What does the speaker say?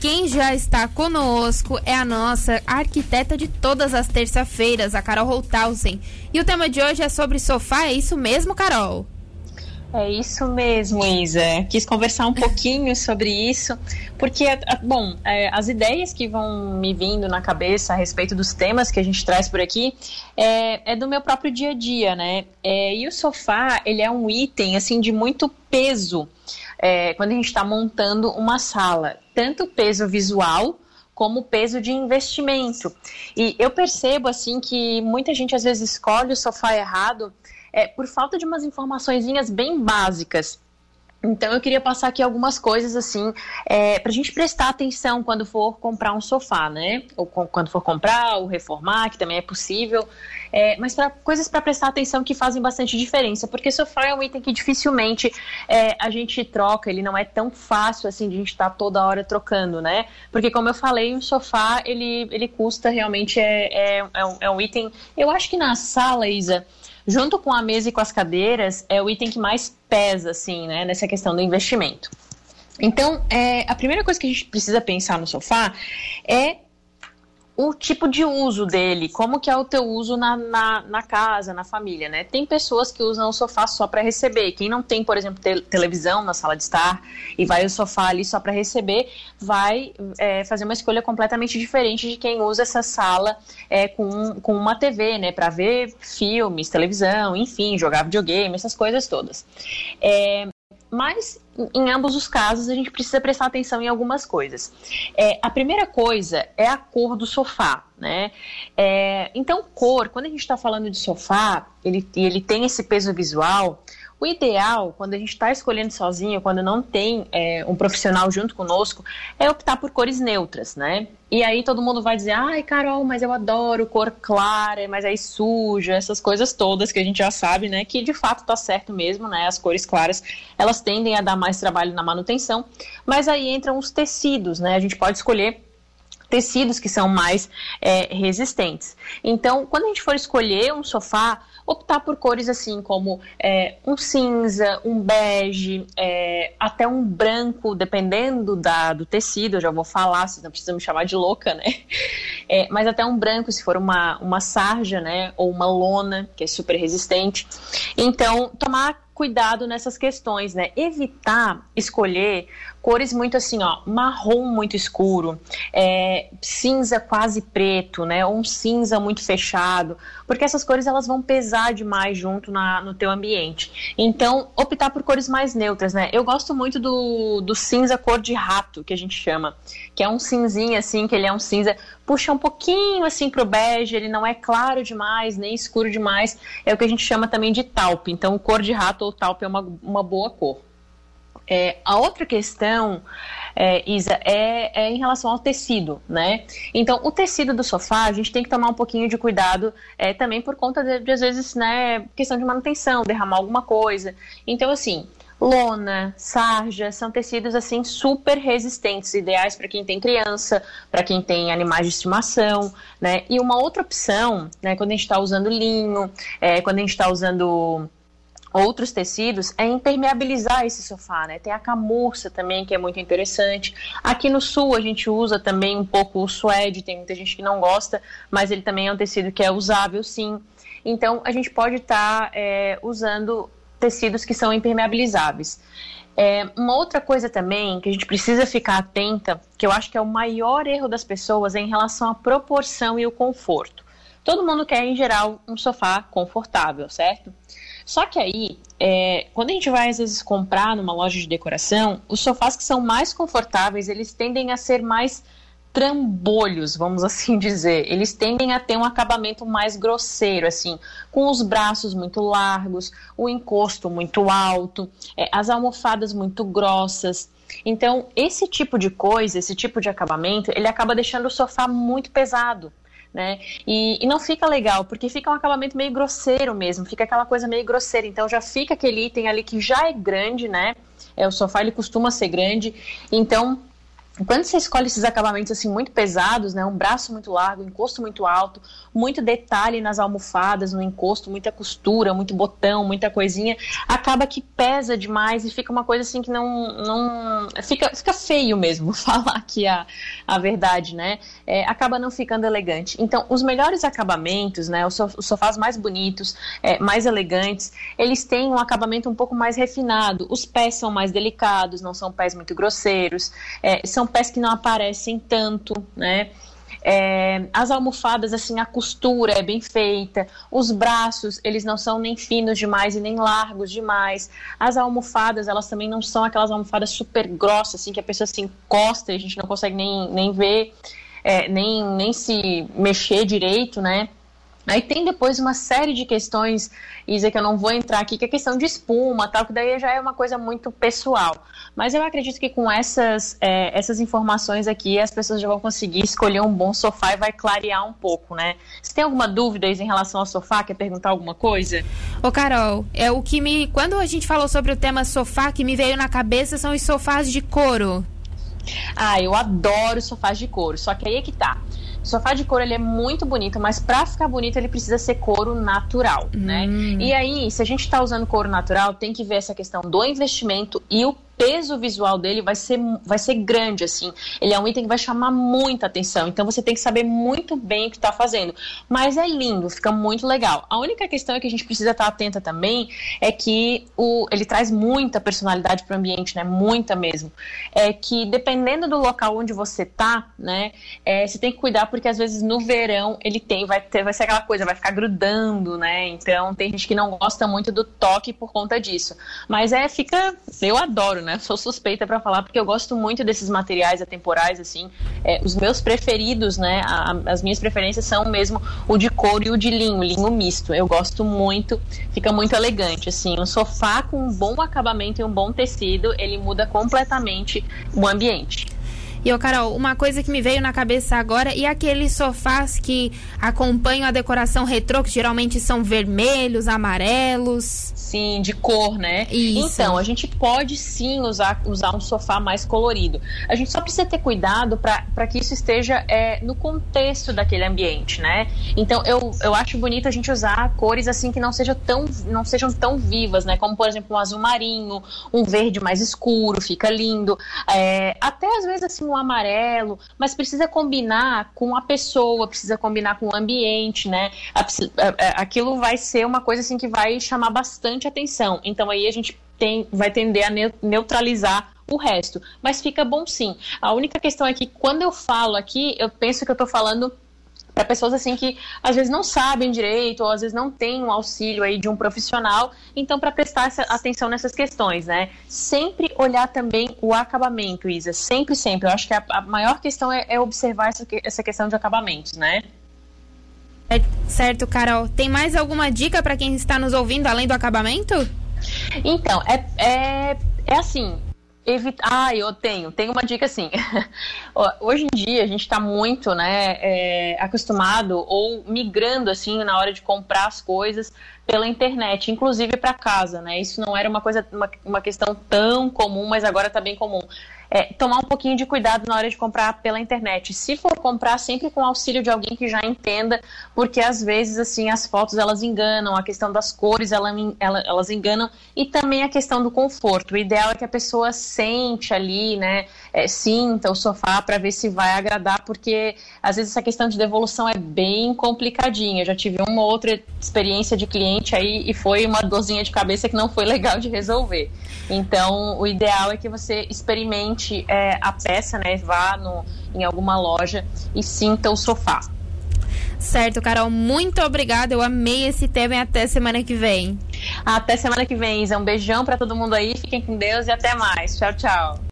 quem já está conosco é a nossa arquiteta de todas as terça-feiras, a Carol Holthausen. E o tema de hoje é sobre sofá, é isso mesmo, Carol? É isso mesmo, Isa. Quis conversar um pouquinho sobre isso, porque, bom, é, as ideias que vão me vindo na cabeça a respeito dos temas que a gente traz por aqui é, é do meu próprio dia a dia, né? É, e o sofá, ele é um item, assim, de muito peso é, quando a gente está montando uma sala. Tanto peso visual como peso de investimento. E eu percebo, assim, que muita gente às vezes escolhe o sofá errado é, por falta de umas informações bem básicas. Então eu queria passar aqui algumas coisas assim é, para a gente prestar atenção quando for comprar um sofá, né? Ou com, quando for comprar ou reformar, que também é possível. É, mas para coisas para prestar atenção que fazem bastante diferença, porque sofá é um item que dificilmente é, a gente troca, ele não é tão fácil assim de a gente estar tá toda hora trocando, né? Porque como eu falei, um sofá ele, ele custa realmente é, é, é um, é um item. Eu acho que na sala, Isa junto com a mesa e com as cadeiras, é o item que mais pesa, assim, né, nessa questão do investimento. Então, é, a primeira coisa que a gente precisa pensar no sofá é o tipo de uso dele, como que é o teu uso na, na, na casa, na família, né? Tem pessoas que usam o sofá só para receber. Quem não tem, por exemplo, te televisão na sala de estar e vai o sofá ali só para receber, vai é, fazer uma escolha completamente diferente de quem usa essa sala é, com, com uma TV, né? Para ver filmes, televisão, enfim, jogar videogame, essas coisas todas. É, mas em ambos os casos a gente precisa prestar atenção em algumas coisas. É, a primeira coisa é a cor do sofá, né? É, então, cor, quando a gente está falando de sofá, ele, ele tem esse peso visual. O ideal, quando a gente está escolhendo sozinho, quando não tem é, um profissional junto conosco, é optar por cores neutras, né? E aí todo mundo vai dizer, ai, Carol, mas eu adoro cor clara, mas aí suja, essas coisas todas que a gente já sabe, né? Que de fato tá certo mesmo, né? As cores claras, elas tendem a dar mais trabalho na manutenção, mas aí entram os tecidos, né? A gente pode escolher tecidos que são mais é, resistentes. Então, quando a gente for escolher um sofá, optar por cores assim como é, um cinza, um bege, é, até um branco, dependendo da, do tecido, eu já vou falar, vocês não precisam me chamar de louca, né? É, mas até um branco, se for uma, uma sarja, né? Ou uma lona, que é super resistente. Então, tomar cuidado nessas questões, né? Evitar escolher cores muito assim, ó, marrom muito escuro, é, cinza quase preto, né? Ou um cinza muito fechado, porque essas cores elas vão pesar demais junto na, no teu ambiente. Então, optar por cores mais neutras, né? Eu gosto muito do, do cinza cor de rato, que a gente chama, que é um cinzinho assim, que ele é um cinza, puxa um pouquinho assim pro bege, ele não é claro demais, nem escuro demais, é o que a gente chama também de taupe. Então, cor de rato ou taupe é uma, uma boa cor. É, a outra questão, é, Isa, é, é, em relação ao tecido, né? Então, o tecido do sofá, a gente tem que tomar um pouquinho de cuidado é, também por conta de, de, às vezes, né, questão de manutenção, derramar alguma coisa. Então, assim, lona, sarja, são tecidos assim super resistentes, ideais para quem tem criança, para quem tem animais de estimação, né? E uma outra opção, né, quando a gente está usando linho, é, quando a gente está usando outros tecidos é impermeabilizar esse sofá, né? Tem a camurça também, que é muito interessante. Aqui no sul a gente usa também um pouco o suede, tem muita gente que não gosta, mas ele também é um tecido que é usável, sim. Então a gente pode estar tá, é, usando tecidos que são impermeabilizáveis. É, uma outra coisa também que a gente precisa ficar atenta, que eu acho que é o maior erro das pessoas, é em relação à proporção e o conforto. Todo mundo quer, em geral, um sofá confortável, certo? Só que aí, é, quando a gente vai às vezes comprar numa loja de decoração, os sofás que são mais confortáveis, eles tendem a ser mais trambolhos, vamos assim dizer. Eles tendem a ter um acabamento mais grosseiro, assim, com os braços muito largos, o encosto muito alto, é, as almofadas muito grossas. Então, esse tipo de coisa, esse tipo de acabamento, ele acaba deixando o sofá muito pesado né? E, e, não fica legal, porque fica um acabamento meio grosseiro mesmo, fica aquela coisa meio grosseira. Então já fica aquele item ali que já é grande, né? É, o sofá ele costuma ser grande, então quando você escolhe esses acabamentos assim muito pesados, né, um braço muito largo, encosto muito alto, muito detalhe nas almofadas, no encosto, muita costura, muito botão, muita coisinha, acaba que pesa demais e fica uma coisa assim que não, não fica, fica feio mesmo falar aqui a, a verdade, né? É, acaba não ficando elegante. Então, os melhores acabamentos, né, os, sofás mais bonitos, é, mais elegantes, eles têm um acabamento um pouco mais refinado. Os pés são mais delicados, não são pés muito grosseiros, é, são pés que não aparecem tanto, né? É, as almofadas, assim, a costura é bem feita. Os braços, eles não são nem finos demais e nem largos demais. As almofadas, elas também não são aquelas almofadas super grossas, assim, que a pessoa se encosta e a gente não consegue nem, nem ver, é, nem, nem se mexer direito, né? Aí tem depois uma série de questões, Isa, que eu não vou entrar aqui, que é questão de espuma, tal, que daí já é uma coisa muito pessoal. Mas eu acredito que com essas, é, essas informações aqui, as pessoas já vão conseguir escolher um bom sofá e vai clarear um pouco, né? Você tem alguma dúvida Isa, em relação ao sofá? Quer perguntar alguma coisa? Ô, Carol, é o que me. Quando a gente falou sobre o tema sofá, que me veio na cabeça são os sofás de couro. Ah, eu adoro sofás de couro, só que aí é que tá. O sofá de couro ele é muito bonito, mas para ficar bonito ele precisa ser couro natural, né? hum. né? E aí, se a gente está usando couro natural, tem que ver essa questão do investimento e o peso visual dele vai ser, vai ser grande, assim. Ele é um item que vai chamar muita atenção. Então você tem que saber muito bem o que está fazendo. Mas é lindo, fica muito legal. A única questão é que a gente precisa estar tá atenta também é que o, ele traz muita personalidade para o ambiente, né? Muita mesmo. É que dependendo do local onde você tá, né? É, você tem que cuidar porque às vezes no verão ele tem, vai ter, vai ser aquela coisa, vai ficar grudando, né? Então tem gente que não gosta muito do toque por conta disso. Mas é, fica. Eu adoro, né? Né? Sou suspeita para falar porque eu gosto muito desses materiais atemporais, assim. É, os meus preferidos, né? A, as minhas preferências são mesmo o de couro e o de linho, linho misto. Eu gosto muito, fica muito elegante, assim. Um sofá com um bom acabamento e um bom tecido, ele muda completamente o ambiente. E, ô, Carol, uma coisa que me veio na cabeça agora, e aqueles sofás que acompanham a decoração retrô, que geralmente são vermelhos, amarelos. Sim, de cor, né? Isso. Então, a gente pode sim usar, usar um sofá mais colorido. A gente só precisa ter cuidado para que isso esteja é, no contexto daquele ambiente, né? Então, eu, eu acho bonito a gente usar cores assim que não, seja tão, não sejam tão vivas, né? Como, por exemplo, um azul marinho, um verde mais escuro, fica lindo. É, até às vezes, assim, um amarelo, mas precisa combinar com a pessoa, precisa combinar com o ambiente, né? Aquilo vai ser uma coisa assim que vai chamar bastante atenção. Então aí a gente tem, vai tender a neutralizar o resto. Mas fica bom sim. A única questão é que quando eu falo aqui, eu penso que eu estou falando para pessoas assim que às vezes não sabem direito ou às vezes não têm um auxílio aí de um profissional, então para prestar atenção nessas questões, né? Sempre olhar também o acabamento, Isa, sempre, sempre. Eu acho que a, a maior questão é, é observar essa, essa questão de acabamentos, né? Certo, Carol. Tem mais alguma dica para quem está nos ouvindo além do acabamento? Então, é, é, é assim, evitar. Ah, eu tenho. Tenho uma dica assim. Hoje em dia a gente está muito, né, é, acostumado ou migrando assim na hora de comprar as coisas pela internet, inclusive para casa, né? Isso não era uma coisa, uma, uma questão tão comum, mas agora está bem comum é, tomar um pouquinho de cuidado na hora de comprar pela internet. Se for comprar, sempre com auxílio de alguém que já entenda, porque às vezes assim as fotos elas enganam, a questão das cores ela, ela, elas enganam e também a questão do conforto. O ideal é que a pessoa sente ali, né, é, sinta o sofá para ver se vai agradar, porque às vezes essa questão de devolução é bem complicadinha. Eu já tive uma outra experiência de cliente aí e foi uma dorzinha de cabeça que não foi legal de resolver. Então, o ideal é que você experimente é, a peça, né? Vá no, em alguma loja e sinta o sofá. Certo, Carol, muito obrigada. Eu amei esse tema e até semana que vem. Até semana que vem, Isa. Um beijão para todo mundo aí. Fiquem com Deus e até mais. Tchau, tchau.